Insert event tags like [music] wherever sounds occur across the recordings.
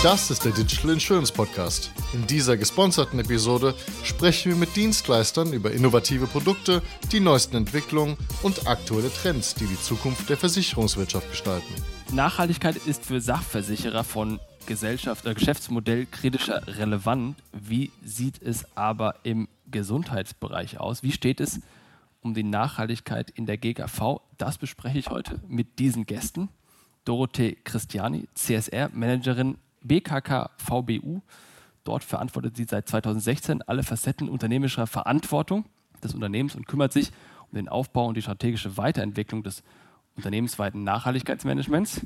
Das ist der Digital Insurance Podcast. In dieser gesponserten Episode sprechen wir mit Dienstleistern über innovative Produkte, die neuesten Entwicklungen und aktuelle Trends, die die Zukunft der Versicherungswirtschaft gestalten. Nachhaltigkeit ist für Sachversicherer von Gesellschaft, äh, Geschäftsmodell kritischer relevant. Wie sieht es aber im Gesundheitsbereich aus? Wie steht es um die Nachhaltigkeit in der GKV? Das bespreche ich heute mit diesen Gästen. Dorothee Christiani, CSR-Managerin BKK VBU. Dort verantwortet sie seit 2016 alle Facetten unternehmerischer Verantwortung des Unternehmens und kümmert sich um den Aufbau und die strategische Weiterentwicklung des unternehmensweiten Nachhaltigkeitsmanagements.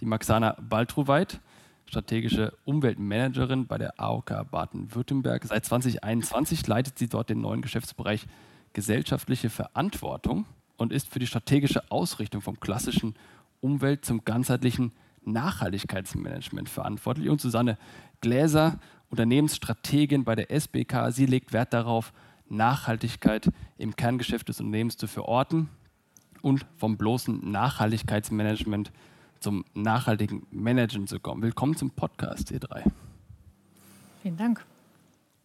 Die Maxana Baltruweit, strategische Umweltmanagerin bei der AOK Baden-Württemberg. Seit 2021 leitet sie dort den neuen Geschäftsbereich gesellschaftliche Verantwortung und ist für die strategische Ausrichtung vom klassischen Umwelt zum ganzheitlichen Nachhaltigkeitsmanagement verantwortlich. Und Susanne Gläser, Unternehmensstrategin bei der SBK, sie legt Wert darauf, Nachhaltigkeit im Kerngeschäft des Unternehmens zu verorten und vom bloßen Nachhaltigkeitsmanagement zum nachhaltigen Managen zu kommen. Willkommen zum Podcast, ihr drei. Vielen Dank.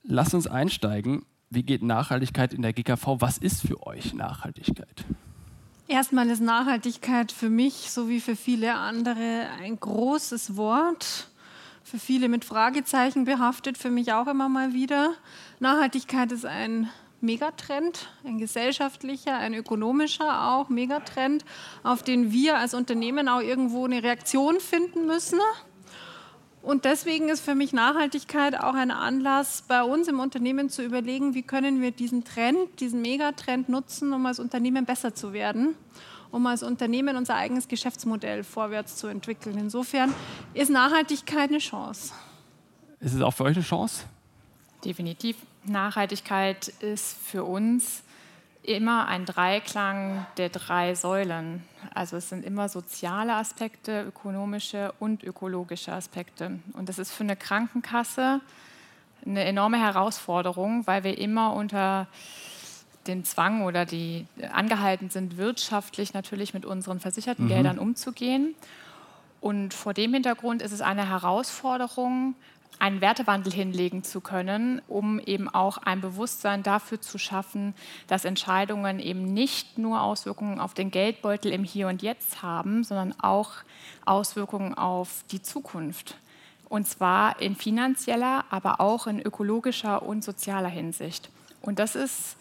Lasst uns einsteigen. Wie geht Nachhaltigkeit in der GKV? Was ist für euch Nachhaltigkeit? Erstmal ist Nachhaltigkeit für mich, so wie für viele andere, ein großes Wort. Für viele mit Fragezeichen behaftet, für mich auch immer mal wieder. Nachhaltigkeit ist ein Megatrend, ein gesellschaftlicher, ein ökonomischer auch Megatrend, auf den wir als Unternehmen auch irgendwo eine Reaktion finden müssen. Und deswegen ist für mich Nachhaltigkeit auch ein Anlass, bei uns im Unternehmen zu überlegen, wie können wir diesen Trend, diesen Megatrend nutzen, um als Unternehmen besser zu werden, um als Unternehmen unser eigenes Geschäftsmodell vorwärts zu entwickeln. Insofern ist Nachhaltigkeit eine Chance. Ist es auch für euch eine Chance? Definitiv. Nachhaltigkeit ist für uns immer ein Dreiklang der drei Säulen. Also es sind immer soziale Aspekte, ökonomische und ökologische Aspekte. Und das ist für eine Krankenkasse eine enorme Herausforderung, weil wir immer unter den Zwang oder die angehalten sind, wirtschaftlich natürlich mit unseren versicherten mhm. Geldern umzugehen. Und vor dem Hintergrund ist es eine Herausforderung, einen Wertewandel hinlegen zu können, um eben auch ein Bewusstsein dafür zu schaffen, dass Entscheidungen eben nicht nur Auswirkungen auf den Geldbeutel im Hier und Jetzt haben, sondern auch Auswirkungen auf die Zukunft. Und zwar in finanzieller, aber auch in ökologischer und sozialer Hinsicht. Und das ist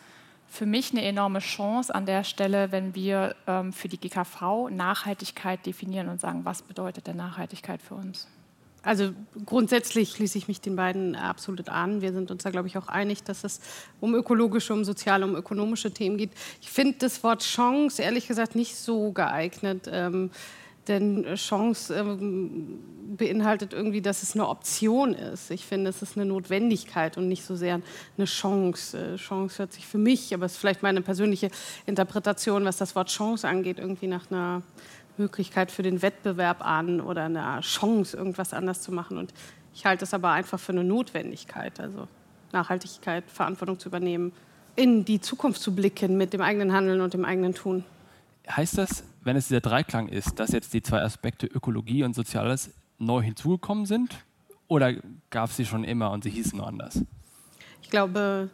für mich eine enorme Chance an der Stelle, wenn wir ähm, für die GKV Nachhaltigkeit definieren und sagen, was bedeutet denn Nachhaltigkeit für uns? Also grundsätzlich schließe ich mich den beiden absolut an. Wir sind uns da, glaube ich, auch einig, dass es um ökologische, um soziale, um ökonomische Themen geht. Ich finde das Wort Chance, ehrlich gesagt, nicht so geeignet. Ähm, denn Chance ähm, beinhaltet irgendwie, dass es eine Option ist. Ich finde, es ist eine Notwendigkeit und nicht so sehr eine Chance. Äh, Chance hört sich für mich, aber es ist vielleicht meine persönliche Interpretation, was das Wort Chance angeht, irgendwie nach einer Möglichkeit für den Wettbewerb an oder eine Chance, irgendwas anders zu machen. Und ich halte es aber einfach für eine Notwendigkeit, also Nachhaltigkeit, Verantwortung zu übernehmen, in die Zukunft zu blicken mit dem eigenen Handeln und dem eigenen Tun. Heißt das, wenn es dieser Dreiklang ist, dass jetzt die zwei Aspekte Ökologie und Soziales neu hinzugekommen sind? Oder gab es sie schon immer und sie hießen nur anders? Ich glaube,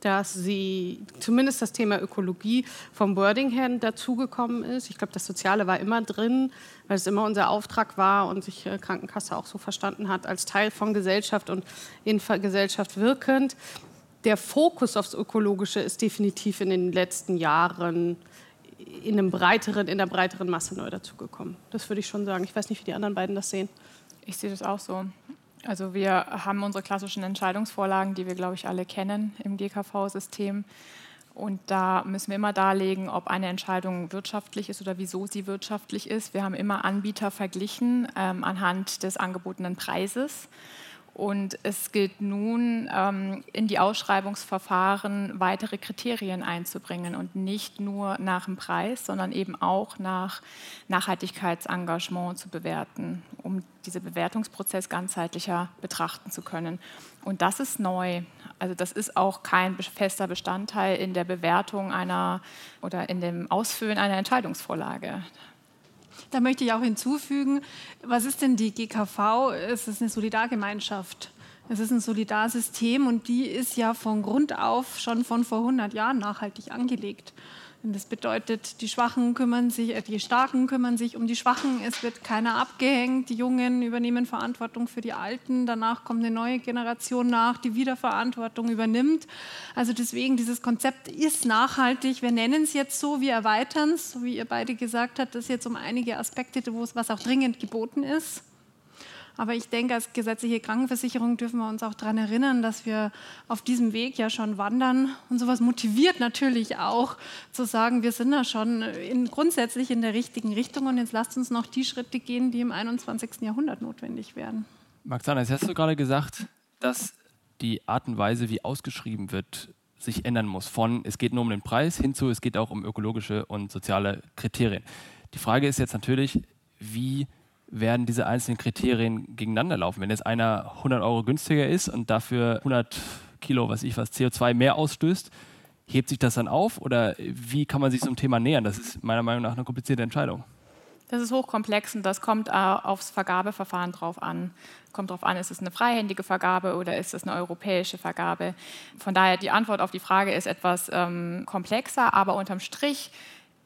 dass sie zumindest das Thema Ökologie vom Wording her dazugekommen ist. Ich glaube, das Soziale war immer drin, weil es immer unser Auftrag war und sich äh, Krankenkasse auch so verstanden hat, als Teil von Gesellschaft und in Gesellschaft wirkend. Der Fokus aufs Ökologische ist definitiv in den letzten Jahren in, einem breiteren, in einer breiteren Masse neu dazugekommen. Das würde ich schon sagen. Ich weiß nicht, wie die anderen beiden das sehen. Ich sehe das auch so. Also wir haben unsere klassischen Entscheidungsvorlagen, die wir, glaube ich, alle kennen im GKV-System. Und da müssen wir immer darlegen, ob eine Entscheidung wirtschaftlich ist oder wieso sie wirtschaftlich ist. Wir haben immer Anbieter verglichen ähm, anhand des angebotenen Preises. Und es gilt nun, ähm, in die Ausschreibungsverfahren weitere Kriterien einzubringen und nicht nur nach dem Preis, sondern eben auch nach Nachhaltigkeitsengagement zu bewerten, um diesen Bewertungsprozess ganzheitlicher betrachten zu können. Und das ist neu. Also das ist auch kein fester Bestandteil in der Bewertung einer oder in dem Ausfüllen einer Entscheidungsvorlage. Da möchte ich auch hinzufügen, was ist denn die GKV? Es ist eine Solidargemeinschaft. Es ist ein Solidarsystem und die ist ja von Grund auf schon von vor 100 Jahren nachhaltig angelegt. Und das bedeutet, die Schwachen kümmern sich, äh, die Starken kümmern sich um die Schwachen. Es wird keiner abgehängt. Die Jungen übernehmen Verantwortung für die Alten. Danach kommt eine neue Generation nach, die wieder Verantwortung übernimmt. Also deswegen, dieses Konzept ist nachhaltig. Wir nennen es jetzt so, wir erweitern es, so wie ihr beide gesagt habt, das jetzt um einige Aspekte, wo es was auch dringend geboten ist. Aber ich denke, als gesetzliche Krankenversicherung dürfen wir uns auch daran erinnern, dass wir auf diesem Weg ja schon wandern. Und sowas motiviert natürlich auch zu sagen, wir sind da schon in, grundsätzlich in der richtigen Richtung und jetzt lasst uns noch die Schritte gehen, die im 21. Jahrhundert notwendig werden. Maxana, jetzt hast du gerade gesagt, dass die Art und Weise, wie ausgeschrieben wird, sich ändern muss. Von es geht nur um den Preis hin zu es geht auch um ökologische und soziale Kriterien. Die Frage ist jetzt natürlich, wie werden diese einzelnen Kriterien gegeneinander laufen. Wenn jetzt einer 100 Euro günstiger ist und dafür 100 Kilo, was ich was, CO2 mehr ausstößt, hebt sich das dann auf oder wie kann man sich zum Thema nähern? Das ist meiner Meinung nach eine komplizierte Entscheidung. Das ist hochkomplex und das kommt aufs Vergabeverfahren drauf an. Kommt drauf an, ist es eine freihändige Vergabe oder ist es eine europäische Vergabe? Von daher die Antwort auf die Frage ist etwas ähm, komplexer, aber unterm Strich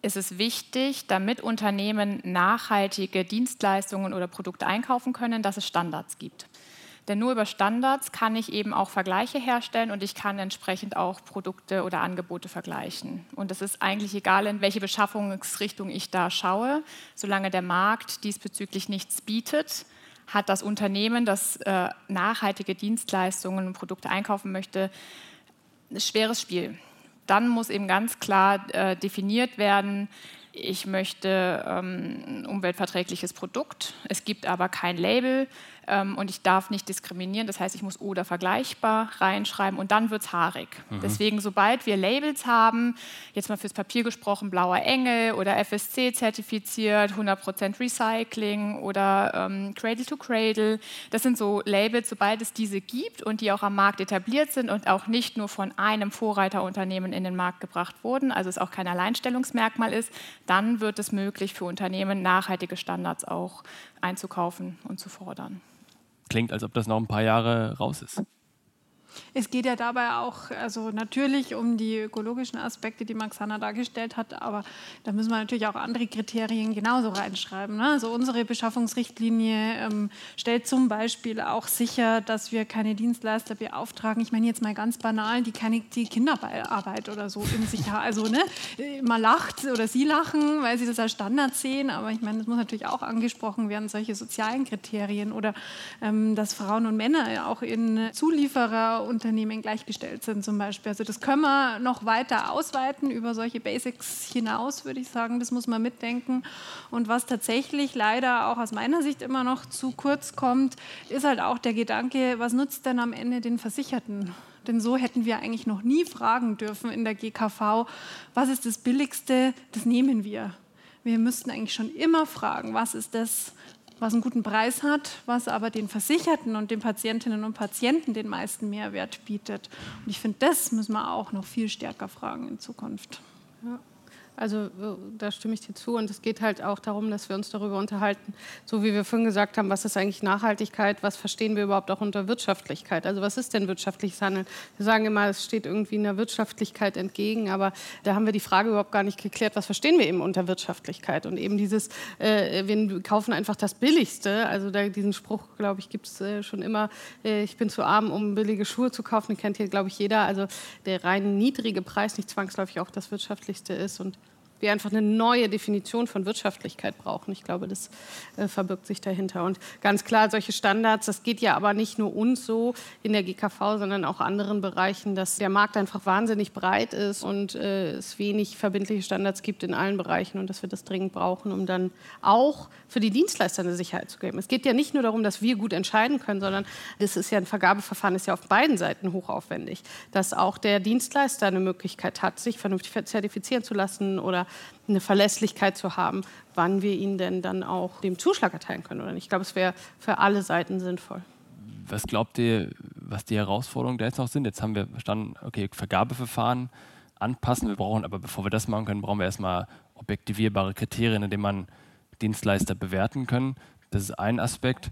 ist es wichtig, damit Unternehmen nachhaltige Dienstleistungen oder Produkte einkaufen können, dass es Standards gibt. Denn nur über Standards kann ich eben auch Vergleiche herstellen und ich kann entsprechend auch Produkte oder Angebote vergleichen. Und es ist eigentlich egal, in welche Beschaffungsrichtung ich da schaue, solange der Markt diesbezüglich nichts bietet, hat das Unternehmen, das äh, nachhaltige Dienstleistungen und Produkte einkaufen möchte, ein schweres Spiel dann muss eben ganz klar äh, definiert werden, ich möchte ähm, ein umweltverträgliches Produkt, es gibt aber kein Label, ähm, und ich darf nicht diskriminieren. Das heißt, ich muss oder vergleichbar reinschreiben und dann wird es haarig. Mhm. Deswegen, sobald wir Labels haben, jetzt mal fürs Papier gesprochen, blauer Engel oder FSC zertifiziert, 100% Recycling oder ähm, Cradle to Cradle, das sind so Labels, sobald es diese gibt und die auch am Markt etabliert sind und auch nicht nur von einem Vorreiterunternehmen in den Markt gebracht wurden, also es auch kein Alleinstellungsmerkmal ist, dann wird es möglich für Unternehmen nachhaltige Standards auch einzukaufen und zu fordern klingt, als ob das noch ein paar Jahre raus ist. Es geht ja dabei auch, also natürlich um die ökologischen Aspekte, die Max Hanna dargestellt hat, aber da müssen wir natürlich auch andere Kriterien genauso reinschreiben. Ne? Also unsere Beschaffungsrichtlinie ähm, stellt zum Beispiel auch sicher, dass wir keine Dienstleister beauftragen. Ich meine jetzt mal ganz banal, die keine die Kinderarbeit oder so in sich haben. Also ne, man lacht oder sie lachen, weil sie das als Standard sehen, aber ich meine, das muss natürlich auch angesprochen werden, solche sozialen Kriterien oder ähm, dass Frauen und Männer auch in Zulieferer Unternehmen gleichgestellt sind zum Beispiel. Also das können wir noch weiter ausweiten über solche Basics hinaus, würde ich sagen. Das muss man mitdenken. Und was tatsächlich leider auch aus meiner Sicht immer noch zu kurz kommt, ist halt auch der Gedanke, was nutzt denn am Ende den Versicherten? Denn so hätten wir eigentlich noch nie fragen dürfen in der GKV, was ist das Billigste, das nehmen wir. Wir müssten eigentlich schon immer fragen, was ist das, was einen guten Preis hat, was aber den Versicherten und den Patientinnen und Patienten den meisten Mehrwert bietet. Und ich finde, das müssen wir auch noch viel stärker fragen in Zukunft. Ja. Also äh, da stimme ich dir zu. Und es geht halt auch darum, dass wir uns darüber unterhalten, so wie wir vorhin gesagt haben, was ist eigentlich Nachhaltigkeit, was verstehen wir überhaupt auch unter Wirtschaftlichkeit. Also was ist denn wirtschaftliches Handeln? Wir sagen immer, es steht irgendwie einer Wirtschaftlichkeit entgegen, aber da haben wir die Frage überhaupt gar nicht geklärt, was verstehen wir eben unter Wirtschaftlichkeit. Und eben dieses, äh, wir kaufen einfach das Billigste. Also da, diesen Spruch, glaube ich, gibt es äh, schon immer, äh, ich bin zu arm, um billige Schuhe zu kaufen. Den kennt hier, glaube ich, jeder. Also der rein niedrige Preis nicht zwangsläufig auch das Wirtschaftlichste ist. Und wir einfach eine neue Definition von Wirtschaftlichkeit brauchen. Ich glaube, das äh, verbirgt sich dahinter. Und ganz klar, solche Standards, das geht ja aber nicht nur uns so in der GKV, sondern auch anderen Bereichen, dass der Markt einfach wahnsinnig breit ist und äh, es wenig verbindliche Standards gibt in allen Bereichen und dass wir das dringend brauchen, um dann auch für die Dienstleister eine Sicherheit zu geben. Es geht ja nicht nur darum, dass wir gut entscheiden können, sondern das ist ja ein Vergabeverfahren, ist ja auf beiden Seiten hochaufwendig, dass auch der Dienstleister eine Möglichkeit hat, sich vernünftig zertifizieren zu lassen oder eine Verlässlichkeit zu haben, wann wir ihnen denn dann auch den Zuschlag erteilen können oder nicht. Ich glaube, es wäre für alle Seiten sinnvoll. Was glaubt ihr, was die Herausforderungen da jetzt noch sind? Jetzt haben wir verstanden, okay, Vergabeverfahren anpassen. Wir brauchen aber, bevor wir das machen können, brauchen wir erstmal objektivierbare Kriterien, indem man Dienstleister bewerten können. Das ist ein Aspekt.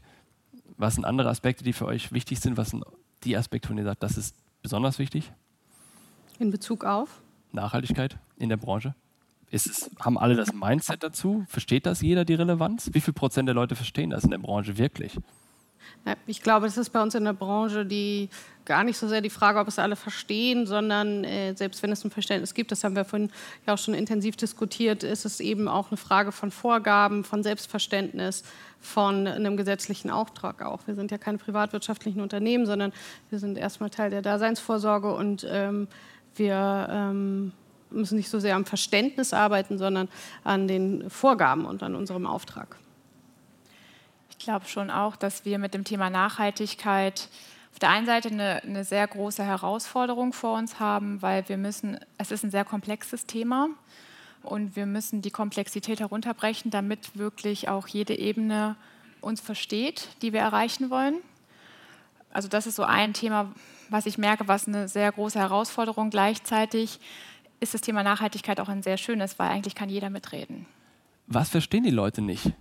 Was sind andere Aspekte, die für euch wichtig sind? Was sind die Aspekte, von denen ihr sagt, das ist besonders wichtig? In Bezug auf? Nachhaltigkeit in der Branche? Es, haben alle das Mindset dazu? Versteht das jeder, die Relevanz? Wie viel Prozent der Leute verstehen das in der Branche wirklich? Ich glaube, das ist bei uns in der Branche die gar nicht so sehr die Frage, ob es alle verstehen, sondern äh, selbst wenn es ein Verständnis gibt, das haben wir vorhin ja auch schon intensiv diskutiert, ist es eben auch eine Frage von Vorgaben, von Selbstverständnis, von einem gesetzlichen Auftrag auch. Wir sind ja keine privatwirtschaftlichen Unternehmen, sondern wir sind erstmal Teil der Daseinsvorsorge und ähm, wir ähm, müssen nicht so sehr am Verständnis arbeiten, sondern an den Vorgaben und an unserem Auftrag. Ich glaube schon auch, dass wir mit dem Thema Nachhaltigkeit auf der einen Seite eine, eine, sehr große Herausforderung vor uns haben, weil wir müssen, es ist ein sehr komplexes Thema und wir müssen die Komplexität herunterbrechen, damit wirklich auch jede Ebene uns versteht, die wir erreichen wollen. Also das ist so ein Thema, was ich merke, was eine sehr große Herausforderung gleichzeitig ist das Thema Nachhaltigkeit auch ein sehr schönes, weil eigentlich kann jeder mitreden. Was verstehen die Leute nicht?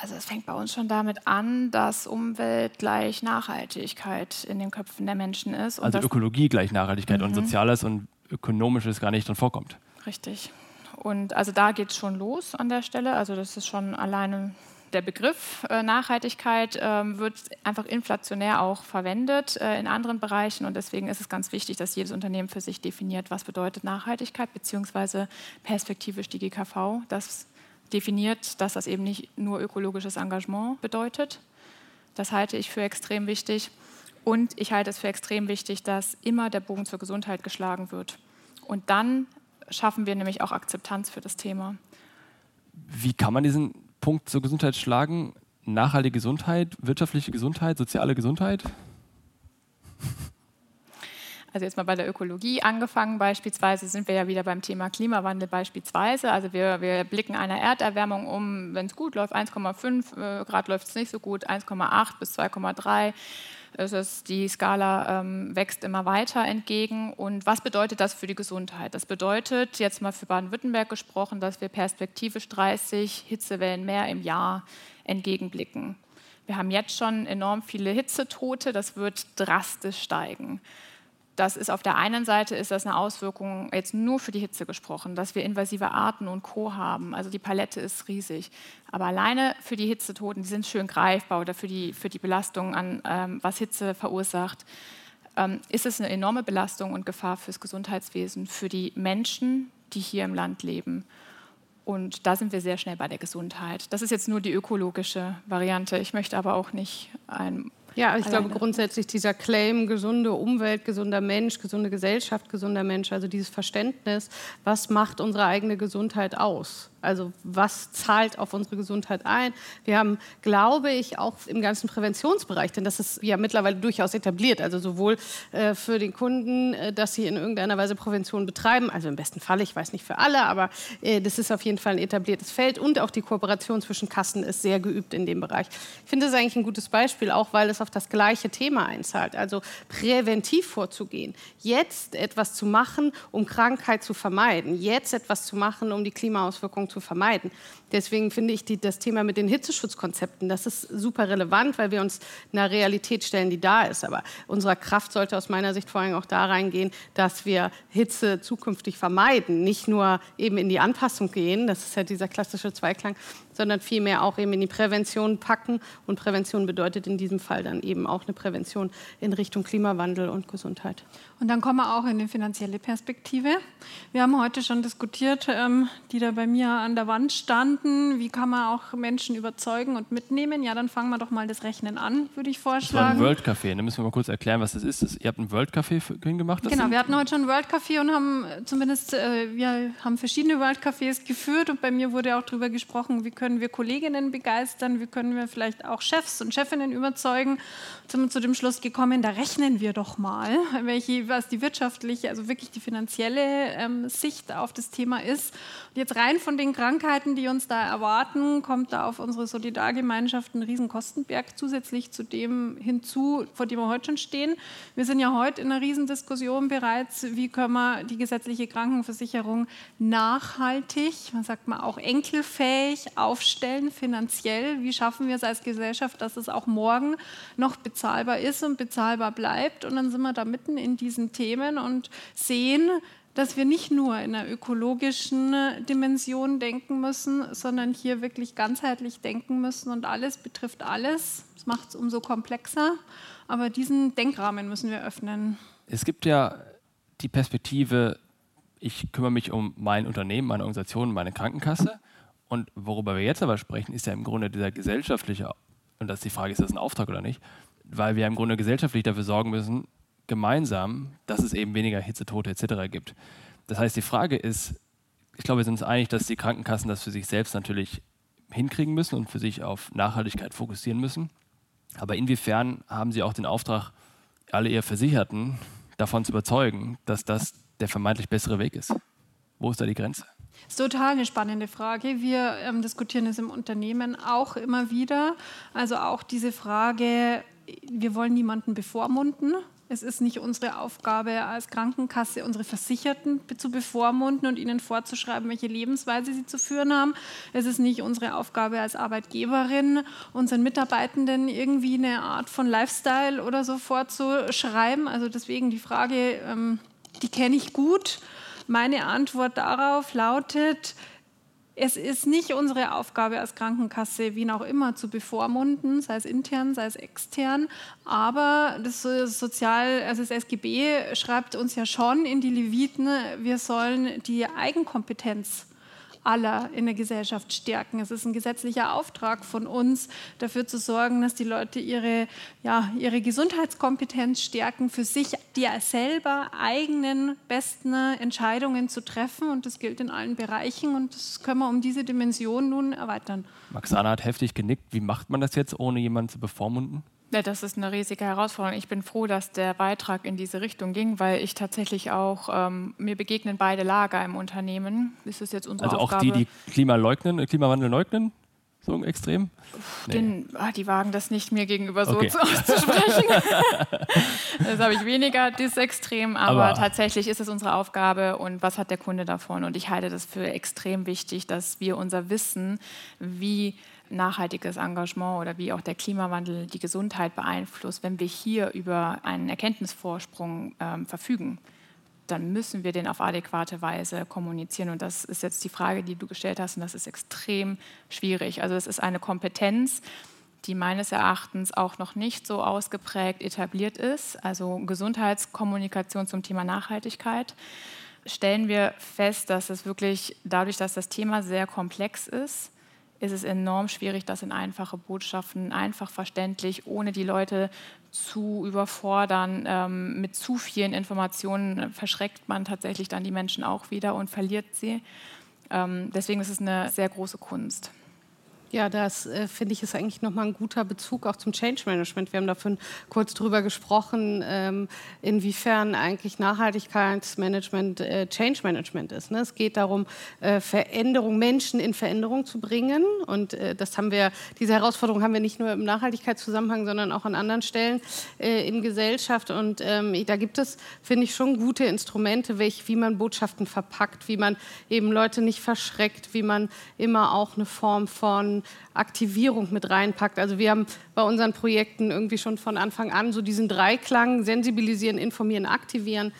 Also es fängt bei uns schon damit an, dass Umwelt gleich Nachhaltigkeit in den Köpfen der Menschen ist. also Ökologie gleich Nachhaltigkeit mhm. und Soziales und Ökonomisches gar nicht drin vorkommt. Richtig. Und also da geht es schon los an der Stelle. Also das ist schon alleine der Begriff äh, Nachhaltigkeit äh, wird einfach inflationär auch verwendet äh, in anderen Bereichen und deswegen ist es ganz wichtig, dass jedes Unternehmen für sich definiert, was bedeutet Nachhaltigkeit, beziehungsweise perspektivisch die GKV das definiert, dass das eben nicht nur ökologisches Engagement bedeutet. Das halte ich für extrem wichtig. Und ich halte es für extrem wichtig, dass immer der Bogen zur Gesundheit geschlagen wird. Und dann schaffen wir nämlich auch Akzeptanz für das Thema. Wie kann man diesen Punkt zur Gesundheit schlagen? Nachhaltige Gesundheit, wirtschaftliche Gesundheit, soziale Gesundheit? Also jetzt mal bei der Ökologie angefangen beispielsweise, sind wir ja wieder beim Thema Klimawandel beispielsweise. Also wir, wir blicken einer Erderwärmung um, wenn es gut läuft, 1,5 äh, Grad läuft es nicht so gut, 1,8 bis 2,3. Es die Skala ähm, wächst immer weiter entgegen. Und was bedeutet das für die Gesundheit? Das bedeutet, jetzt mal für Baden-Württemberg gesprochen, dass wir perspektivisch 30 Hitzewellen mehr im Jahr entgegenblicken. Wir haben jetzt schon enorm viele Hitzetote, das wird drastisch steigen das ist auf der einen Seite ist das eine Auswirkung jetzt nur für die Hitze gesprochen, dass wir invasive Arten und Co. haben. Also die Palette ist riesig. Aber alleine für die Hitzetoten, die sind schön greifbar oder für die, für die Belastung an, ähm, was Hitze verursacht, ähm, ist es eine enorme Belastung und Gefahr fürs Gesundheitswesen, für die Menschen, die hier im Land leben. Und da sind wir sehr schnell bei der Gesundheit. Das ist jetzt nur die ökologische Variante. Ich möchte aber auch nicht ein ja, ich Alleine. glaube grundsätzlich dieser Claim, gesunde Umwelt, gesunder Mensch, gesunde Gesellschaft, gesunder Mensch, also dieses Verständnis, was macht unsere eigene Gesundheit aus? Also was zahlt auf unsere Gesundheit ein? Wir haben, glaube ich, auch im ganzen Präventionsbereich, denn das ist ja mittlerweile durchaus etabliert, also sowohl äh, für den Kunden, äh, dass sie in irgendeiner Weise Prävention betreiben, also im besten Fall, ich weiß nicht für alle, aber äh, das ist auf jeden Fall ein etabliertes Feld und auch die Kooperation zwischen Kassen ist sehr geübt in dem Bereich. Ich finde das eigentlich ein gutes Beispiel, auch weil es auf das gleiche Thema einzahlt, also präventiv vorzugehen, jetzt etwas zu machen, um Krankheit zu vermeiden, jetzt etwas zu machen, um die Klimaauswirkungen zu vermeiden. Deswegen finde ich die, das Thema mit den Hitzeschutzkonzepten, das ist super relevant, weil wir uns einer Realität stellen, die da ist. Aber unsere Kraft sollte aus meiner Sicht vor allem auch da reingehen, dass wir Hitze zukünftig vermeiden, nicht nur eben in die Anpassung gehen, das ist ja dieser klassische Zweiklang, sondern vielmehr auch eben in die Prävention packen. Und Prävention bedeutet in diesem Fall dann eben auch eine Prävention in Richtung Klimawandel und Gesundheit. Und dann kommen wir auch in die finanzielle Perspektive. Wir haben heute schon diskutiert, ähm, die da bei mir an der Wand standen. Wie kann man auch Menschen überzeugen und mitnehmen? Ja, dann fangen wir doch mal das Rechnen an, würde ich vorschlagen. Das war ein World Café. Da müssen wir mal kurz erklären, was das ist. Das, ihr habt ein World Café gemacht? Genau, wir hatten heute schon ein World Café und haben zumindest, äh, wir haben verschiedene World Cafés geführt und bei mir wurde auch darüber gesprochen, wie können wir Kolleginnen begeistern, wie können wir vielleicht auch Chefs und Chefinnen überzeugen. Jetzt sind wir zu dem Schluss gekommen, da rechnen wir doch mal, [laughs] welche was die wirtschaftliche, also wirklich die finanzielle ähm, Sicht auf das Thema ist. Und jetzt rein von den Krankheiten, die uns da erwarten, kommt da auf unsere Solidargemeinschaft ein riesen Kostenberg zusätzlich zu dem hinzu, vor dem wir heute schon stehen. Wir sind ja heute in einer Riesendiskussion bereits, wie können wir die gesetzliche Krankenversicherung nachhaltig, man sagt mal auch enkelfähig aufstellen, finanziell. Wie schaffen wir es als Gesellschaft, dass es auch morgen noch bezahlbar ist und bezahlbar bleibt? Und dann sind wir da mitten in diesen Themen und sehen, dass wir nicht nur in einer ökologischen Dimension denken müssen, sondern hier wirklich ganzheitlich denken müssen und alles betrifft alles. Das macht es umso komplexer, aber diesen Denkrahmen müssen wir öffnen. Es gibt ja die Perspektive, ich kümmere mich um mein Unternehmen, meine Organisation, meine Krankenkasse. Und worüber wir jetzt aber sprechen, ist ja im Grunde dieser gesellschaftliche, und das ist die Frage, ist das ein Auftrag oder nicht, weil wir im Grunde gesellschaftlich dafür sorgen müssen, gemeinsam, dass es eben weniger Hitzetote etc. gibt. Das heißt, die Frage ist, ich glaube, wir sind uns einig, dass die Krankenkassen das für sich selbst natürlich hinkriegen müssen und für sich auf Nachhaltigkeit fokussieren müssen. Aber inwiefern haben sie auch den Auftrag, alle ihre Versicherten davon zu überzeugen, dass das der vermeintlich bessere Weg ist? Wo ist da die Grenze? Das ist total eine spannende Frage. Wir ähm, diskutieren es im Unternehmen auch immer wieder. Also auch diese Frage, wir wollen niemanden bevormunden. Es ist nicht unsere Aufgabe als Krankenkasse, unsere Versicherten zu bevormunden und ihnen vorzuschreiben, welche Lebensweise sie zu führen haben. Es ist nicht unsere Aufgabe als Arbeitgeberin, unseren Mitarbeitenden irgendwie eine Art von Lifestyle oder so vorzuschreiben. Also deswegen die Frage, ähm, die kenne ich gut. Meine Antwort darauf lautet, es ist nicht unsere Aufgabe als Krankenkasse, wen auch immer zu bevormunden, sei es intern, sei es extern. Aber das Sozial, also das SGB schreibt uns ja schon in die Leviten, wir sollen die Eigenkompetenz aller in der Gesellschaft stärken. Es ist ein gesetzlicher Auftrag von uns, dafür zu sorgen, dass die Leute ihre, ja, ihre Gesundheitskompetenz stärken, für sich die selber eigenen besten Entscheidungen zu treffen. Und das gilt in allen Bereichen. Und das können wir um diese Dimension nun erweitern. Max Anna hat heftig genickt. Wie macht man das jetzt, ohne jemanden zu bevormunden? Ja, das ist eine riesige Herausforderung. Ich bin froh, dass der Beitrag in diese Richtung ging, weil ich tatsächlich auch, ähm, mir begegnen beide Lager im Unternehmen. Ist es jetzt unsere also Aufgabe? auch die, die Klima leugnen, Klimawandel leugnen? So extrem? Nee. Den, ah, die wagen das nicht, mir gegenüber so okay. [laughs] auszusprechen. das habe ich weniger, das Extrem, aber, aber, tatsächlich ist es unsere Aufgabe und was hat der Kunde davon? Und ich halte das für extrem wichtig, dass wir unser Wissen, wie nachhaltiges Engagement oder wie auch der Klimawandel die Gesundheit beeinflusst, wenn wir hier über einen Erkenntnisvorsprung ähm, verfügen, dann müssen wir den auf adäquate Weise kommunizieren. Und das ist jetzt die Frage, die du gestellt hast, und das ist extrem schwierig. Also es ist eine Kompetenz, die meines Erachtens auch noch nicht so ausgeprägt etabliert ist. Also Gesundheitskommunikation zum Thema Nachhaltigkeit stellen wir fest, dass es wirklich dadurch, dass das Thema sehr komplex ist, ist es enorm schwierig, das in einfache Botschaften, einfach verständlich, ohne die Leute zu überfordern. Ähm, mit zu vielen Informationen verschreckt man tatsächlich dann die Menschen auch wieder und verliert sie. Ähm, deswegen ist es eine sehr große Kunst. Ja, das äh, finde ich ist eigentlich nochmal ein guter Bezug auch zum Change Management. Wir haben davon kurz drüber gesprochen, ähm, inwiefern eigentlich Nachhaltigkeitsmanagement äh, Change Management ist. Ne? Es geht darum, äh, Veränderung, Menschen in Veränderung zu bringen. Und äh, das haben wir, diese Herausforderung haben wir nicht nur im Nachhaltigkeitszusammenhang, sondern auch an anderen Stellen äh, in Gesellschaft. Und ähm, da gibt es, finde ich, schon gute Instrumente, wie man Botschaften verpackt, wie man eben Leute nicht verschreckt, wie man immer auch eine Form von Aktivierung mit reinpackt. Also wir haben bei unseren Projekten irgendwie schon von Anfang an so diesen Dreiklang, sensibilisieren, informieren, aktivieren.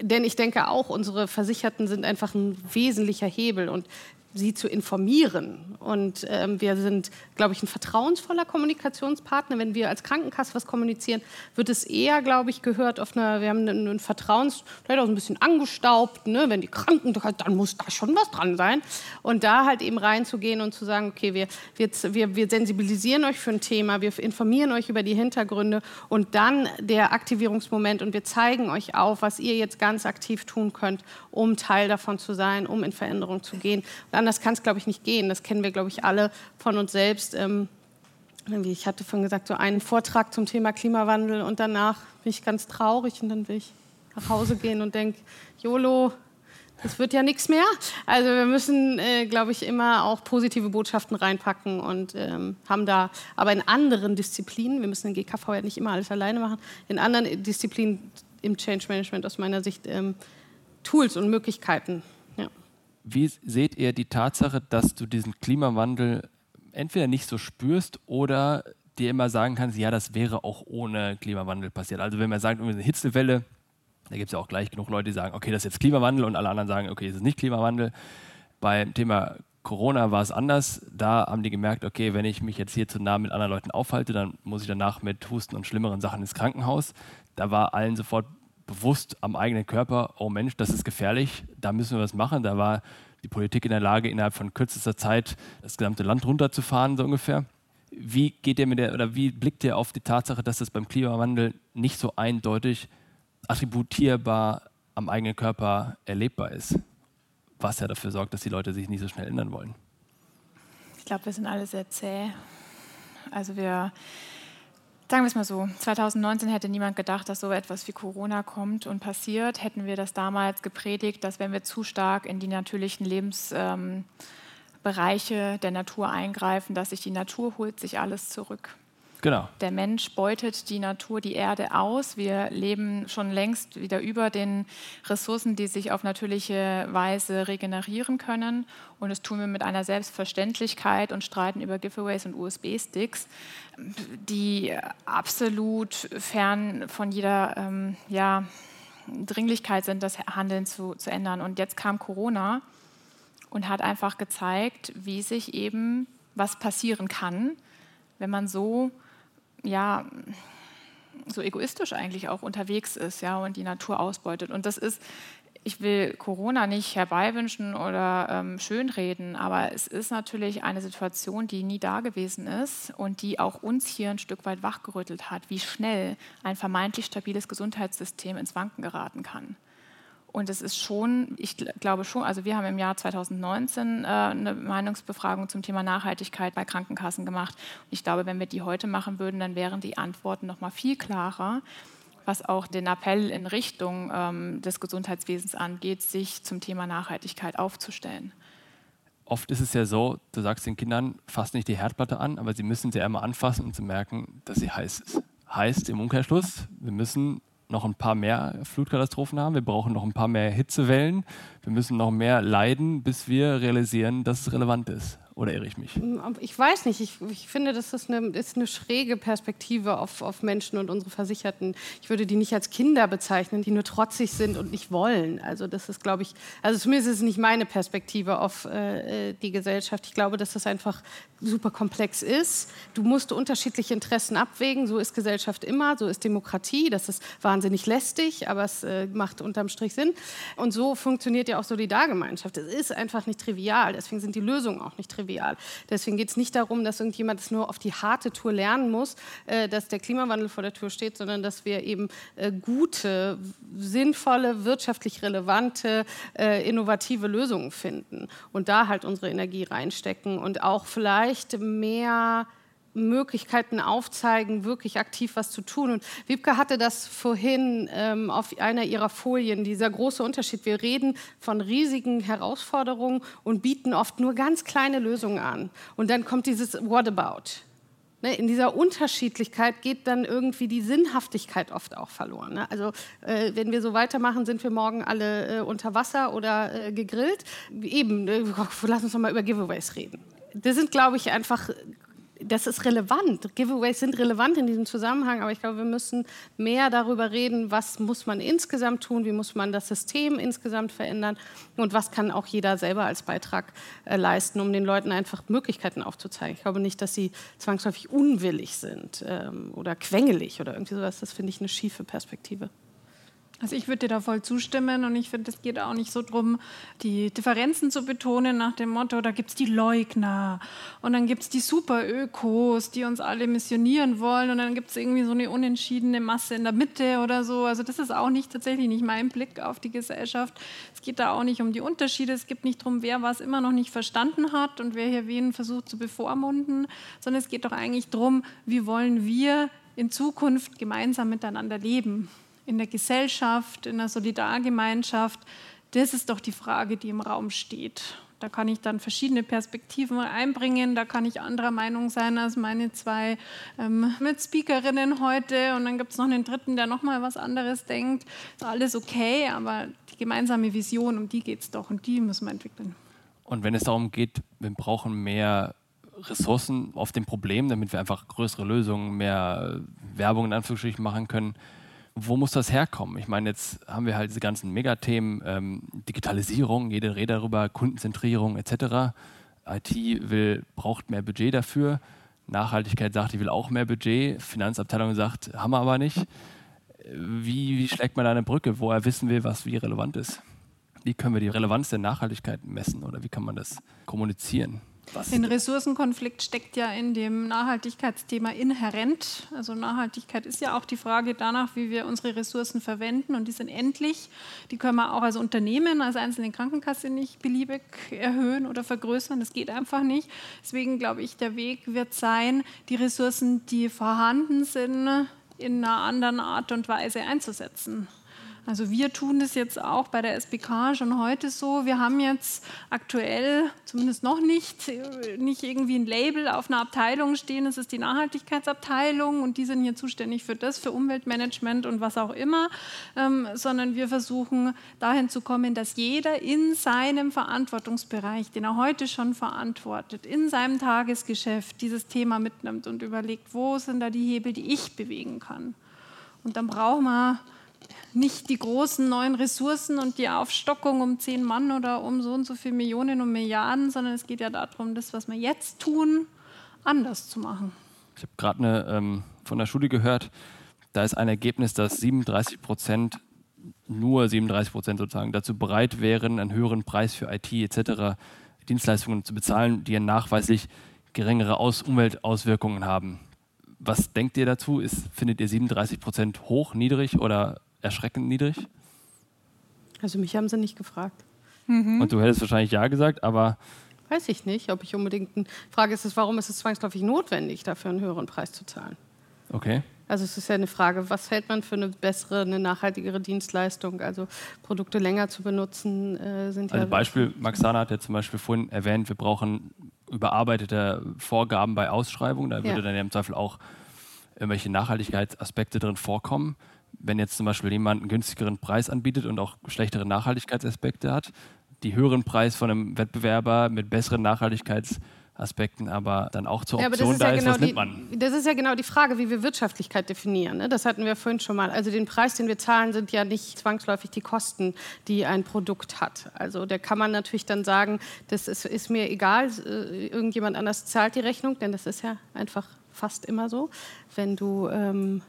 Denn ich denke auch, unsere Versicherten sind einfach ein wesentlicher Hebel. Und sie zu informieren. Und ähm, wir sind, glaube ich, ein vertrauensvoller Kommunikationspartner. Wenn wir als Krankenkasse was kommunizieren, wird es eher, glaube ich, gehört auf einer, wir haben einen, einen Vertrauens, vielleicht auch ein bisschen angestaubt, ne? wenn die Kranken, dann muss da schon was dran sein. Und da halt eben reinzugehen und zu sagen, okay, wir, wir, wir, wir sensibilisieren euch für ein Thema, wir informieren euch über die Hintergründe und dann der Aktivierungsmoment und wir zeigen euch auf, was ihr jetzt ganz aktiv tun könnt, um Teil davon zu sein, um in Veränderung zu gehen. Und anders kann es, glaube ich, nicht gehen. Das kennen wir, glaube ich, alle von uns selbst. Ähm, ich hatte vorhin gesagt, so einen Vortrag zum Thema Klimawandel und danach bin ich ganz traurig und dann will ich nach Hause gehen und denke, YOLO, Es wird ja nichts mehr. Also wir müssen, äh, glaube ich, immer auch positive Botschaften reinpacken und ähm, haben da, aber in anderen Disziplinen, wir müssen in GKV ja nicht immer alles alleine machen, in anderen Disziplinen im Change Management aus meiner Sicht ähm, Tools und Möglichkeiten. Wie seht ihr die Tatsache, dass du diesen Klimawandel entweder nicht so spürst oder dir immer sagen kannst, ja, das wäre auch ohne Klimawandel passiert. Also wenn man sagt, eine Hitzewelle, da gibt es ja auch gleich genug Leute, die sagen, okay, das ist jetzt Klimawandel und alle anderen sagen, okay, das ist nicht Klimawandel. Beim Thema Corona war es anders. Da haben die gemerkt, okay, wenn ich mich jetzt hier zu nah mit anderen Leuten aufhalte, dann muss ich danach mit Husten und schlimmeren Sachen ins Krankenhaus. Da war allen sofort bewusst am eigenen Körper, oh Mensch, das ist gefährlich, da müssen wir was machen. Da war die Politik in der Lage, innerhalb von kürzester Zeit das gesamte Land runterzufahren, so ungefähr. Wie geht ihr mit der, oder wie blickt ihr auf die Tatsache, dass das beim Klimawandel nicht so eindeutig attributierbar am eigenen Körper erlebbar ist? Was ja dafür sorgt, dass die Leute sich nicht so schnell ändern wollen. Ich glaube, wir sind alle sehr zäh. Also wir Sagen wir es mal so, 2019 hätte niemand gedacht, dass so etwas wie Corona kommt und passiert. Hätten wir das damals gepredigt, dass wenn wir zu stark in die natürlichen Lebensbereiche ähm, der Natur eingreifen, dass sich die Natur holt sich alles zurück. Genau. Der Mensch beutet die Natur, die Erde aus. Wir leben schon längst wieder über den Ressourcen, die sich auf natürliche Weise regenerieren können. Und das tun wir mit einer Selbstverständlichkeit und streiten über Giveaways und USB-Sticks, die absolut fern von jeder ähm, ja, Dringlichkeit sind, das Handeln zu, zu ändern. Und jetzt kam Corona und hat einfach gezeigt, wie sich eben was passieren kann, wenn man so ja, so egoistisch eigentlich auch unterwegs ist ja, und die Natur ausbeutet. Und das ist, ich will Corona nicht herbeiwünschen oder ähm, schönreden, aber es ist natürlich eine Situation, die nie da gewesen ist und die auch uns hier ein Stück weit wachgerüttelt hat, wie schnell ein vermeintlich stabiles Gesundheitssystem ins Wanken geraten kann. Und es ist schon, ich glaube schon, also wir haben im Jahr 2019 äh, eine Meinungsbefragung zum Thema Nachhaltigkeit bei Krankenkassen gemacht. Und ich glaube, wenn wir die heute machen würden, dann wären die Antworten noch mal viel klarer, was auch den Appell in Richtung ähm, des Gesundheitswesens angeht, sich zum Thema Nachhaltigkeit aufzustellen. Oft ist es ja so, du sagst den Kindern, fass nicht die Herdplatte an, aber sie müssen sie einmal anfassen, um zu merken, dass sie heiß ist. Heißt im Umkehrschluss, wir müssen noch ein paar mehr Flutkatastrophen haben, wir brauchen noch ein paar mehr Hitzewellen, wir müssen noch mehr leiden, bis wir realisieren, dass es relevant ist. Oder irre ich mich? Mm, ich weiß nicht. Ich, ich finde, das ist eine, ist eine schräge Perspektive auf, auf, Menschen und unsere Versicherten. Ich würde die nicht als Kinder bezeichnen, die nur trotzig sind und nicht wollen. Also das ist, glaube ich, also zumindest ist es nicht meine Perspektive auf äh, die Gesellschaft. Ich glaube, dass das einfach super komplex ist. Du musst unterschiedliche Interessen abwägen. So ist Gesellschaft immer, so ist Demokratie. Das ist wahnsinnig lästig, aber es äh, macht unterm Strich Sinn. Und so funktioniert ja auch Solidargemeinschaft. Es ist einfach nicht trivial. Deswegen sind die Lösungen auch nicht trivial trivial. Deswegen geht es nicht darum, dass irgendjemand es nur auf die harte Tour lernen muss, äh, dass der Klimawandel vor der Tür steht, sondern dass wir eben äh, gute, sinnvolle, wirtschaftlich relevante, äh, innovative Lösungen finden und da halt unsere Energie reinstecken und auch vielleicht mehr Möglichkeiten aufzeigen, wirklich aktiv was zu tun. Und Wiebke hatte das vorhin ähm, auf einer ihrer Folien, dieser große Unterschied. Wir reden von riesigen Herausforderungen und bieten oft nur ganz kleine Lösungen an. Und dann kommt dieses What about? Ne, in dieser Unterschiedlichkeit geht dann irgendwie die Sinnhaftigkeit oft auch verloren. Ne? Also äh, wenn wir so weitermachen, sind wir morgen alle äh, unter Wasser oder äh, gegrillt. Eben, äh, [laughs] lass uns doch mal über Giveaways reden. Das sind, glaube ich, einfach das ist relevant. Giveaways sind relevant in diesem Zusammenhang, aber ich glaube, wir müssen mehr darüber reden, was muss man insgesamt tun, wie muss man das System insgesamt verändern und was kann auch jeder selber als Beitrag äh, leisten, um den Leuten einfach Möglichkeiten aufzuzeigen. Ich glaube nicht, dass sie zwangsläufig unwillig sind ähm, oder quengelig oder irgendwie sowas. Das finde ich eine schiefe Perspektive. Also ich würde dir da voll zustimmen und ich finde, es geht auch nicht so darum, die Differenzen zu betonen nach dem Motto, da gibt es die Leugner und dann gibt es die Superökos, die uns alle missionieren wollen und dann gibt es irgendwie so eine unentschiedene Masse in der Mitte oder so. Also das ist auch nicht tatsächlich nicht mein Blick auf die Gesellschaft. Es geht da auch nicht um die Unterschiede, es geht nicht darum, wer was immer noch nicht verstanden hat und wer hier wen versucht zu bevormunden, sondern es geht doch eigentlich darum, wie wollen wir in Zukunft gemeinsam miteinander leben in der Gesellschaft, in der Solidargemeinschaft, Das ist doch die Frage, die im Raum steht. Da kann ich dann verschiedene Perspektiven einbringen. Da kann ich anderer Meinung sein als meine zwei ähm, Mitspeakerinnen heute. Und dann gibt es noch einen dritten, der nochmal was anderes denkt. Ist alles okay, aber die gemeinsame Vision, um die geht es doch und die müssen wir entwickeln. Und wenn es darum geht, wir brauchen mehr Ressourcen auf dem Problem, damit wir einfach größere Lösungen, mehr Werbung in Anführungsstrichen machen können, wo muss das herkommen? Ich meine, jetzt haben wir halt diese ganzen Megathemen, ähm, Digitalisierung, jede Rede darüber, Kundenzentrierung etc. IT will, braucht mehr Budget dafür. Nachhaltigkeit sagt, die will auch mehr Budget. Finanzabteilung sagt, haben wir aber nicht. Wie, wie schlägt man da eine Brücke? Woher wissen wir, was wie relevant ist? Wie können wir die Relevanz der Nachhaltigkeit messen oder wie kann man das kommunizieren? Was Ein Ressourcenkonflikt steckt ja in dem Nachhaltigkeitsthema inhärent. Also Nachhaltigkeit ist ja auch die Frage danach, wie wir unsere Ressourcen verwenden und die sind endlich. Die können wir auch als Unternehmen, als einzelne Krankenkasse nicht beliebig erhöhen oder vergrößern. Das geht einfach nicht. Deswegen glaube ich, der Weg wird sein, die Ressourcen, die vorhanden sind, in einer anderen Art und Weise einzusetzen. Also wir tun das jetzt auch bei der SBK schon heute so. Wir haben jetzt aktuell, zumindest noch nicht, nicht irgendwie ein Label auf einer Abteilung stehen. Es ist die Nachhaltigkeitsabteilung und die sind hier zuständig für das, für Umweltmanagement und was auch immer, ähm, sondern wir versuchen dahin zu kommen, dass jeder in seinem Verantwortungsbereich, den er heute schon verantwortet, in seinem Tagesgeschäft dieses Thema mitnimmt und überlegt, wo sind da die Hebel, die ich bewegen kann. Und dann brauchen wir nicht die großen neuen Ressourcen und die Aufstockung um zehn Mann oder um so und so viele Millionen und Milliarden, sondern es geht ja darum, das, was wir jetzt tun, anders zu machen. Ich habe gerade ähm, von der Studie gehört, da ist ein Ergebnis, dass 37 Prozent, nur 37 Prozent sozusagen, dazu bereit wären, einen höheren Preis für IT etc. Dienstleistungen zu bezahlen, die nachweislich geringere Aus Umweltauswirkungen haben. Was denkt ihr dazu? Ist, findet ihr 37 Prozent hoch, niedrig oder erschreckend niedrig? Also mich haben sie nicht gefragt. Mhm. Und du hättest wahrscheinlich ja gesagt, aber. Weiß ich nicht, ob ich unbedingt. Eine Frage ist es, warum ist es zwangsläufig notwendig, dafür einen höheren Preis zu zahlen? Okay. Also es ist ja eine Frage, was hält man für eine bessere, eine nachhaltigere Dienstleistung? Also Produkte länger zu benutzen äh, sind also ja. Beispiel, Max Sana hat ja zum Beispiel vorhin erwähnt, wir brauchen überarbeitete Vorgaben bei Ausschreibungen. Da würde ja. dann ja im Zweifel auch irgendwelche Nachhaltigkeitsaspekte drin vorkommen wenn jetzt zum Beispiel jemand einen günstigeren Preis anbietet und auch schlechtere Nachhaltigkeitsaspekte hat, die höheren Preis von einem Wettbewerber mit besseren Nachhaltigkeitsaspekten aber dann auch zur Option ja, da ist, genau was nimmt man? Das ist ja genau die Frage, wie wir Wirtschaftlichkeit definieren. Ne? Das hatten wir vorhin schon mal. Also den Preis, den wir zahlen, sind ja nicht zwangsläufig die Kosten, die ein Produkt hat. Also da kann man natürlich dann sagen, das ist, ist mir egal, äh, irgendjemand anders zahlt die Rechnung, denn das ist ja einfach fast immer so. Wenn du... Ähm,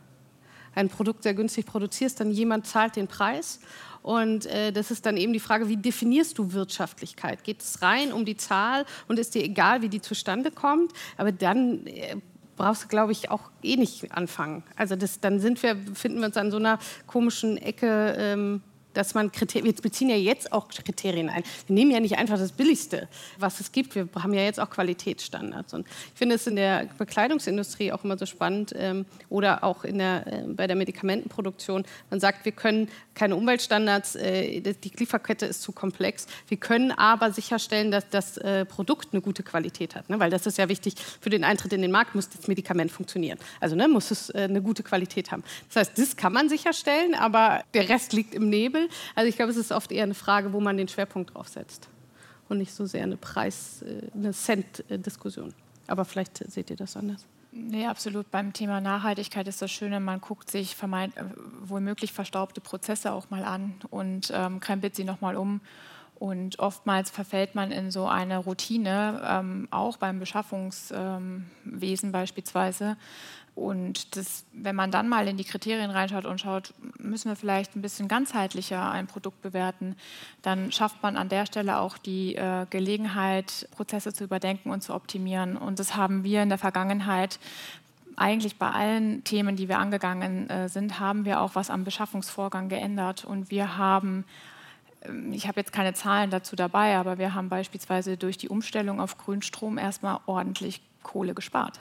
ein Produkt sehr günstig produzierst, dann jemand zahlt den Preis. Und äh, das ist dann eben die Frage, wie definierst du Wirtschaftlichkeit? Geht es rein um die Zahl und ist dir egal, wie die zustande kommt? Aber dann äh, brauchst du, glaube ich, auch eh nicht anfangen. Also das, dann sind wir, finden wir uns an so einer komischen Ecke. Ähm, dass man Kriterien, wir beziehen ja jetzt auch Kriterien ein. Wir nehmen ja nicht einfach das Billigste, was es gibt. Wir haben ja jetzt auch Qualitätsstandards. Und ich finde es in der Bekleidungsindustrie auch immer so spannend ähm, oder auch in der, äh, bei der Medikamentenproduktion. Man sagt, wir können keine Umweltstandards, äh, die Lieferkette ist zu komplex. Wir können aber sicherstellen, dass das äh, Produkt eine gute Qualität hat. Ne? Weil das ist ja wichtig für den Eintritt in den Markt, muss das Medikament funktionieren. Also ne, muss es äh, eine gute Qualität haben. Das heißt, das kann man sicherstellen, aber der Rest liegt im Nebel. Also ich glaube, es ist oft eher eine Frage, wo man den Schwerpunkt drauf setzt und nicht so sehr eine Preis-, äh, eine Cent-Diskussion. Aber vielleicht seht ihr das anders. Nee, absolut. Beim Thema Nachhaltigkeit ist das Schöne, man guckt sich vermeint, äh, womöglich verstaubte Prozesse auch mal an und ähm, krempelt sie nochmal um. Und oftmals verfällt man in so eine Routine, ähm, auch beim Beschaffungswesen beispielsweise, und das, wenn man dann mal in die Kriterien reinschaut und schaut, müssen wir vielleicht ein bisschen ganzheitlicher ein Produkt bewerten, dann schafft man an der Stelle auch die äh, Gelegenheit, Prozesse zu überdenken und zu optimieren. Und das haben wir in der Vergangenheit eigentlich bei allen Themen, die wir angegangen äh, sind, haben wir auch was am Beschaffungsvorgang geändert. Und wir haben ich habe jetzt keine Zahlen dazu dabei, aber wir haben beispielsweise durch die Umstellung auf Grünstrom erstmal ordentlich Kohle gespart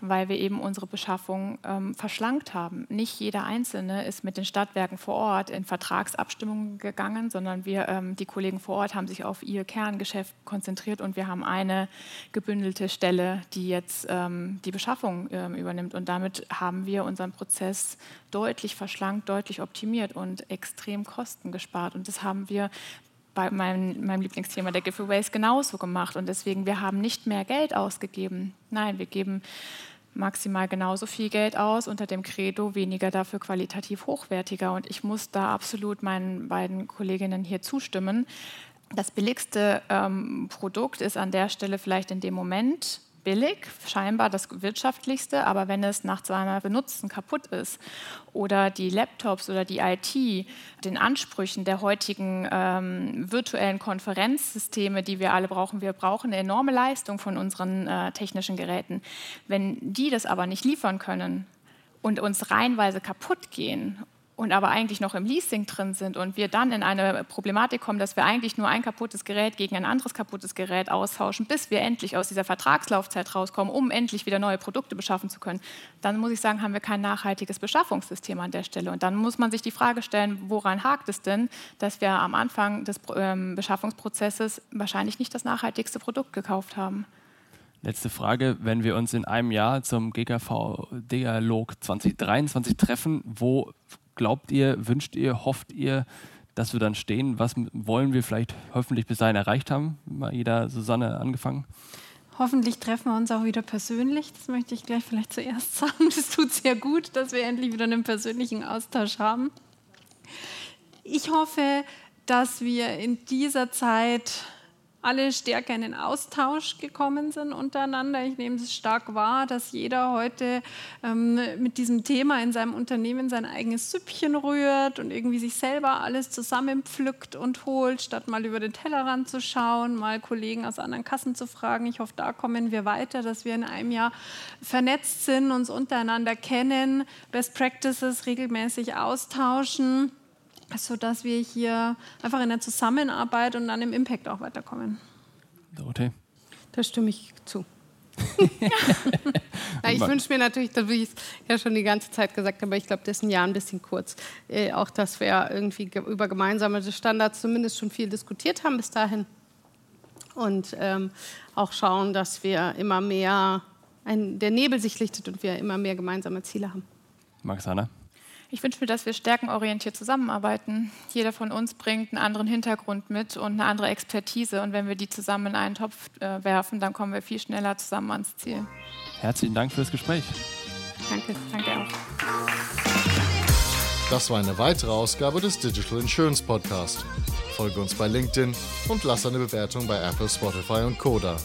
weil wir eben unsere Beschaffung ähm, verschlankt haben. Nicht jeder Einzelne ist mit den Stadtwerken vor Ort in Vertragsabstimmungen gegangen, sondern wir, ähm, die Kollegen vor Ort haben sich auf ihr Kerngeschäft konzentriert und wir haben eine gebündelte Stelle, die jetzt ähm, die Beschaffung ähm, übernimmt. Und damit haben wir unseren Prozess deutlich verschlankt, deutlich optimiert und extrem Kosten gespart. Und das haben wir bei meinem, meinem Lieblingsthema der Giveaways genauso gemacht. Und deswegen, wir haben nicht mehr Geld ausgegeben. Nein, wir geben maximal genauso viel Geld aus unter dem Credo, weniger dafür qualitativ hochwertiger. Und ich muss da absolut meinen beiden Kolleginnen hier zustimmen. Das billigste ähm, Produkt ist an der Stelle vielleicht in dem Moment billig, scheinbar das wirtschaftlichste, aber wenn es nach zweimal Benutzen kaputt ist oder die Laptops oder die IT den Ansprüchen der heutigen ähm, virtuellen Konferenzsysteme, die wir alle brauchen, wir brauchen eine enorme Leistung von unseren äh, technischen Geräten. Wenn die das aber nicht liefern können und uns reihenweise kaputt gehen und aber eigentlich noch im Leasing drin sind und wir dann in eine Problematik kommen, dass wir eigentlich nur ein kaputtes Gerät gegen ein anderes kaputtes Gerät austauschen, bis wir endlich aus dieser Vertragslaufzeit rauskommen, um endlich wieder neue Produkte beschaffen zu können, dann muss ich sagen, haben wir kein nachhaltiges Beschaffungssystem an der Stelle. Und dann muss man sich die Frage stellen, woran hakt es denn, dass wir am Anfang des ähm, Beschaffungsprozesses wahrscheinlich nicht das nachhaltigste Produkt gekauft haben. Letzte Frage, wenn wir uns in einem Jahr zum GKV-Dialog 2023 treffen, wo glaubt ihr, wünscht ihr, hofft ihr, dass wir dann stehen? Was wollen wir vielleicht hoffentlich bis dahin erreicht haben? Mal jeder Susanne angefangen. Hoffentlich treffen wir uns auch wieder persönlich. Das möchte ich gleich vielleicht zuerst [laughs] sagen. Das tut sehr gut, dass wir endlich wieder einen persönlichen Austausch haben. Ich hoffe, dass wir in dieser Zeit alle stärker in den Austausch gekommen sind untereinander. Ich nehme es stark wahr, dass jeder heute ähm, mit diesem Thema in seinem Unternehmen sein eigenes Süppchen rührt und irgendwie sich selber alles zusammenpflückt und holt, statt mal über den Tellerrand zu schauen, mal Kollegen aus anderen Kassen zu fragen. Ich hoffe, da kommen wir weiter, dass wir in einem Jahr vernetzt sind, uns untereinander kennen, Best Practices regelmäßig austauschen sodass wir hier einfach in der Zusammenarbeit und dann im Impact auch weiterkommen. Dorothee? Da stimme ich zu. [laughs] ja, ich wünsche mir natürlich, das wie ich es ja schon die ganze Zeit gesagt habe, aber ich glaube, das ist ein Jahr ein bisschen kurz. Äh, auch, dass wir irgendwie über gemeinsame Standards zumindest schon viel diskutiert haben bis dahin. Und ähm, auch schauen, dass wir immer mehr, ein, der Nebel sich lichtet und wir immer mehr gemeinsame Ziele haben. Max Hanna? Ich wünsche mir, dass wir stärkenorientiert zusammenarbeiten. Jeder von uns bringt einen anderen Hintergrund mit und eine andere Expertise. Und wenn wir die zusammen in einen Topf äh, werfen, dann kommen wir viel schneller zusammen ans Ziel. Herzlichen Dank für das Gespräch. Danke, danke auch. Das war eine weitere Ausgabe des Digital Insurance Podcast. Folge uns bei LinkedIn und lass eine Bewertung bei Apple, Spotify und Koda.